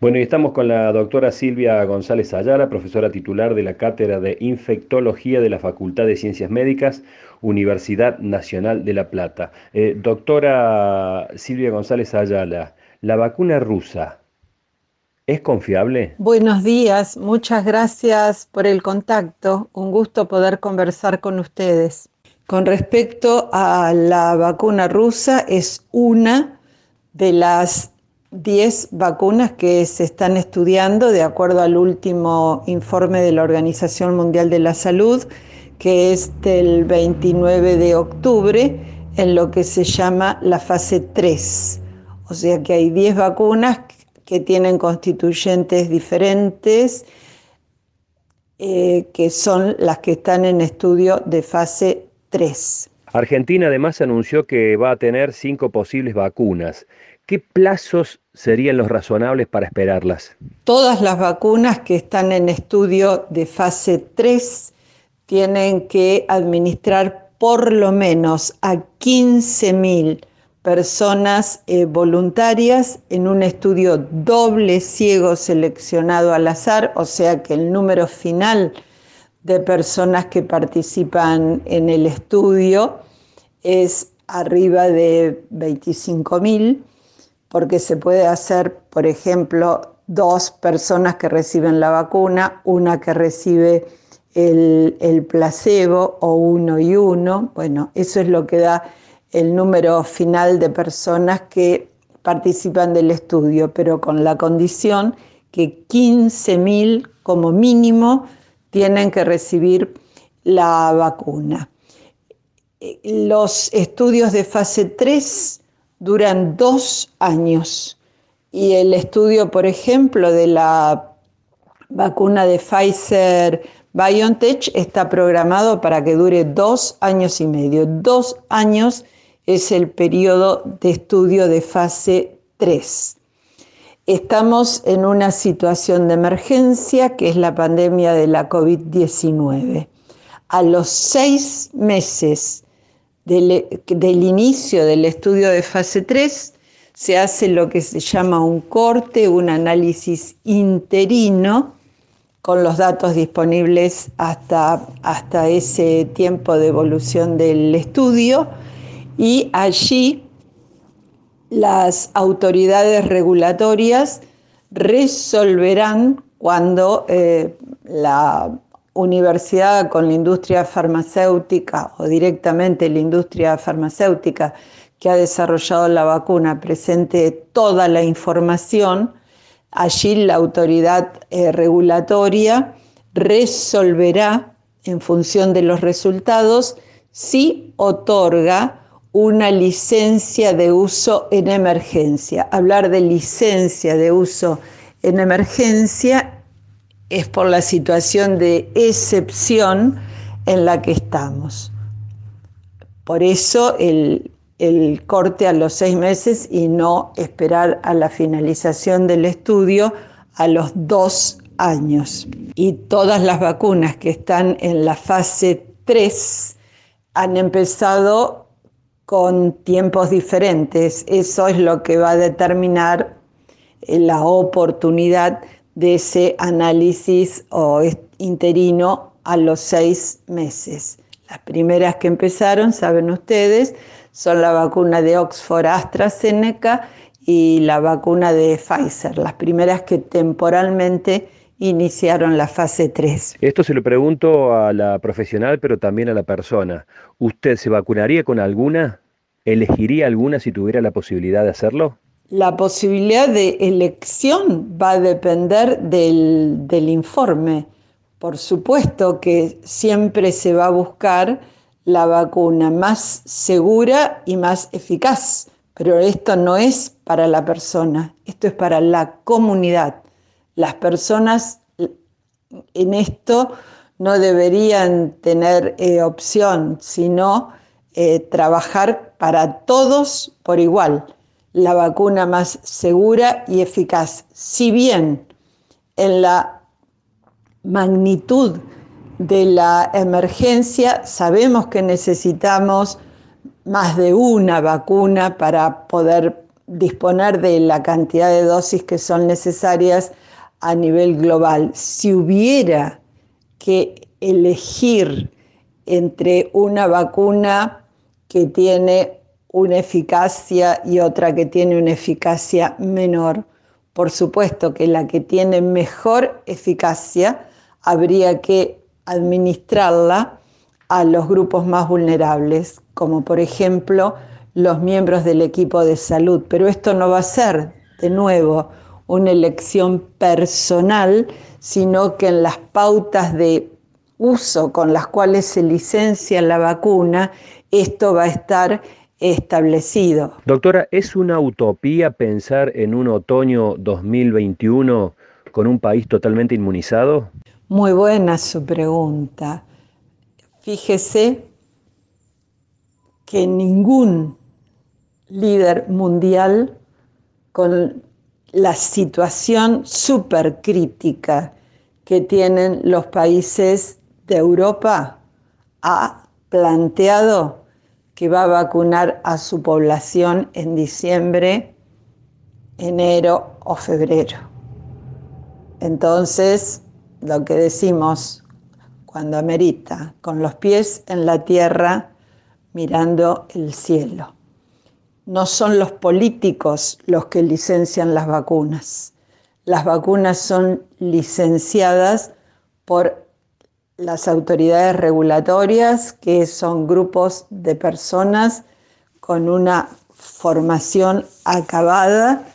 Bueno, y estamos con la doctora Silvia González Ayala, profesora titular de la Cátedra de Infectología de la Facultad de Ciencias Médicas, Universidad Nacional de La Plata. Eh, doctora Silvia González Ayala, ¿la vacuna rusa es confiable? Buenos días, muchas gracias por el contacto. Un gusto poder conversar con ustedes. Con respecto a la vacuna rusa, es una de las 10 vacunas que se están estudiando de acuerdo al último informe de la Organización Mundial de la Salud, que es del 29 de octubre, en lo que se llama la fase 3. O sea que hay 10 vacunas que tienen constituyentes diferentes, eh, que son las que están en estudio de fase 3. Argentina además anunció que va a tener cinco posibles vacunas. ¿Qué plazos serían los razonables para esperarlas? Todas las vacunas que están en estudio de fase 3 tienen que administrar por lo menos a 15.000 personas eh, voluntarias en un estudio doble ciego seleccionado al azar, o sea que el número final de personas que participan en el estudio es arriba de 25.000 porque se puede hacer, por ejemplo, dos personas que reciben la vacuna, una que recibe el, placebo o uno y uno. Bueno, eso es lo que da el número final de personas que participan del estudio, pero con la condición que 15.000 como mínimo tienen que recibir la vacuna. Los estudios de fase 3 duran dos años y el estudio, por ejemplo, de la vacuna de Pfizer BioNTech está programado para que dure dos años y medio. Dos años es el periodo de estudio de fase 3. Estamos en una situación de emergencia que es la pandemia de la COVID-19. A los seis meses del, inicio del estudio de fase 3 se hace lo que se llama un corte, un análisis interino con los datos disponibles hasta, hasta ese tiempo de evolución del estudio. Y allí las autoridades regulatorias resolverán cuando eh, la universidad con la industria farmacéutica o directamente la industria farmacéutica que ha desarrollado la vacuna presente toda la información, allí la autoridad eh, regulatoria resolverá en función de los resultados si otorga una licencia de uso en emergencia. Hablar de licencia de uso en emergencia es por la situación de excepción en la que estamos. Por eso el, corte a los seis meses y no esperar a la finalización del estudio a los dos años. Y todas las vacunas que están en la fase 3 han empezado con tiempos diferentes. Eso es lo que va a determinar la oportunidad de ese análisis o interino a los seis meses. Las primeras que empezaron, saben ustedes, son la vacuna de Oxford AstraZeneca y la vacuna de Pfizer, las primeras que temporalmente iniciaron la fase 3. Esto se lo pregunto a la profesional, pero también a la persona. ¿Usted se vacunaría con alguna? ¿Elegiría alguna si tuviera la posibilidad de hacerlo? La posibilidad de elección va a depender del, informe. Por supuesto que siempre se va a buscar la vacuna más segura y más eficaz, pero esto no es para la persona, esto es para la comunidad. Las personas en esto no deberían tener eh, opción, sino eh, trabajar para todos por igual la vacuna más segura y eficaz. Si bien en la magnitud de la emergencia sabemos que necesitamos más de una vacuna para poder disponer de la cantidad de dosis que son necesarias a nivel global. Si hubiera que elegir entre una vacuna que tiene una eficacia y otra que tiene una eficacia menor, por supuesto que la que tiene mejor eficacia habría que administrarla a los grupos más vulnerables, como por ejemplo los miembros del equipo de salud. Pero esto no va a ser, de nuevo, una elección personal, sino que en las pautas de uso con las cuales se licencia la vacuna, esto va a estar establecido. Doctora, ¿es una utopía pensar en un otoño 2021 con un país totalmente inmunizado? Muy buena su pregunta. Fíjese que ningún líder mundial con la situación súper crítica que tienen los países de Europa ha planteado que va a vacunar a su población en diciembre, enero o febrero. Entonces, lo que decimos cuando amerita, con los pies en la tierra, mirando el cielo. No son los políticos los que licencian las vacunas. Las vacunas son licenciadas por las autoridades regulatorias, que son grupos de personas con una formación acabada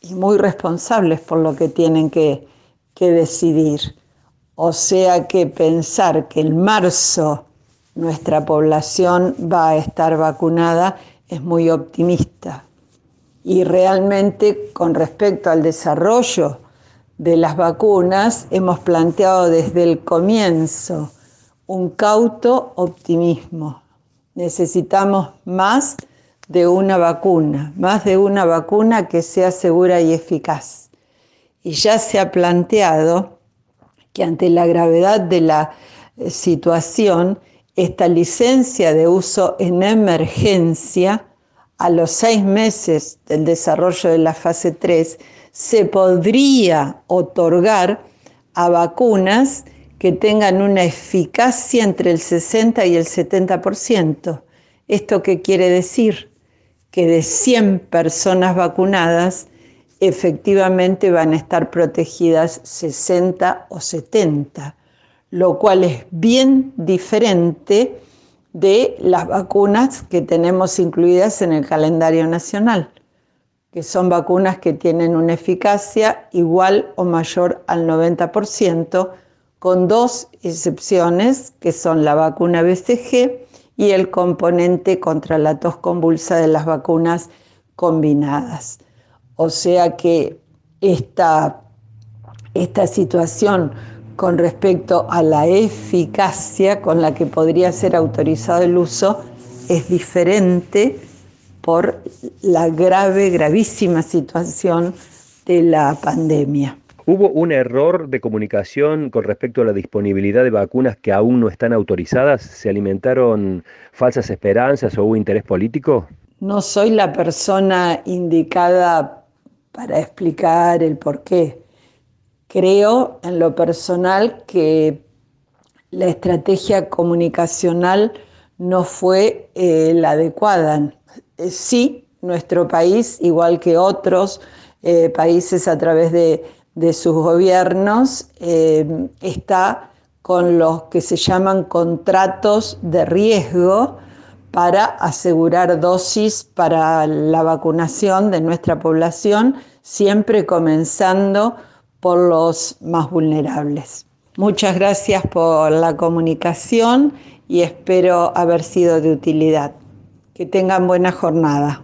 y muy responsables por lo que tienen que, que decidir. O sea que pensar que en marzo nuestra población va a estar vacunada es muy optimista. Y realmente con respecto al desarrollo de las vacunas, hemos planteado desde el comienzo un cauto optimismo. Necesitamos más de una vacuna, más de una vacuna que sea segura y eficaz. Y ya se ha planteado que ante la gravedad de la eh, situación, esta licencia de uso en emergencia, a los seis meses del desarrollo de la fase 3, se podría otorgar a vacunas que tengan una eficacia entre el 60 y el 70%. ¿Esto qué quiere decir? Que de 100 personas vacunadas, efectivamente van a estar protegidas 60 o 70, lo cual es bien diferente de las vacunas que tenemos incluidas en el calendario nacional que son vacunas que tienen una eficacia igual o mayor al 90%, con dos excepciones, que son la vacuna BCG y el componente contra la tos convulsa de las vacunas combinadas. O sea que esta, esta situación con respecto a la eficacia con la que podría ser autorizado el uso es diferente por la grave, gravísima situación de la pandemia. ¿Hubo un error de comunicación con respecto a la disponibilidad de vacunas que aún no están autorizadas? ¿Se alimentaron falsas esperanzas o hubo interés político? No soy la persona indicada para explicar el por qué. Creo en lo personal que la estrategia comunicacional no fue eh, la adecuada. Eh, sí, nuestro país, igual que otros eh, países a través de, sus gobiernos, eh, está con los que se llaman contratos de riesgo para asegurar dosis para la vacunación de nuestra población, siempre comenzando por los más vulnerables. Muchas gracias por la comunicación y espero haber sido de utilidad. Que tengan buena jornada.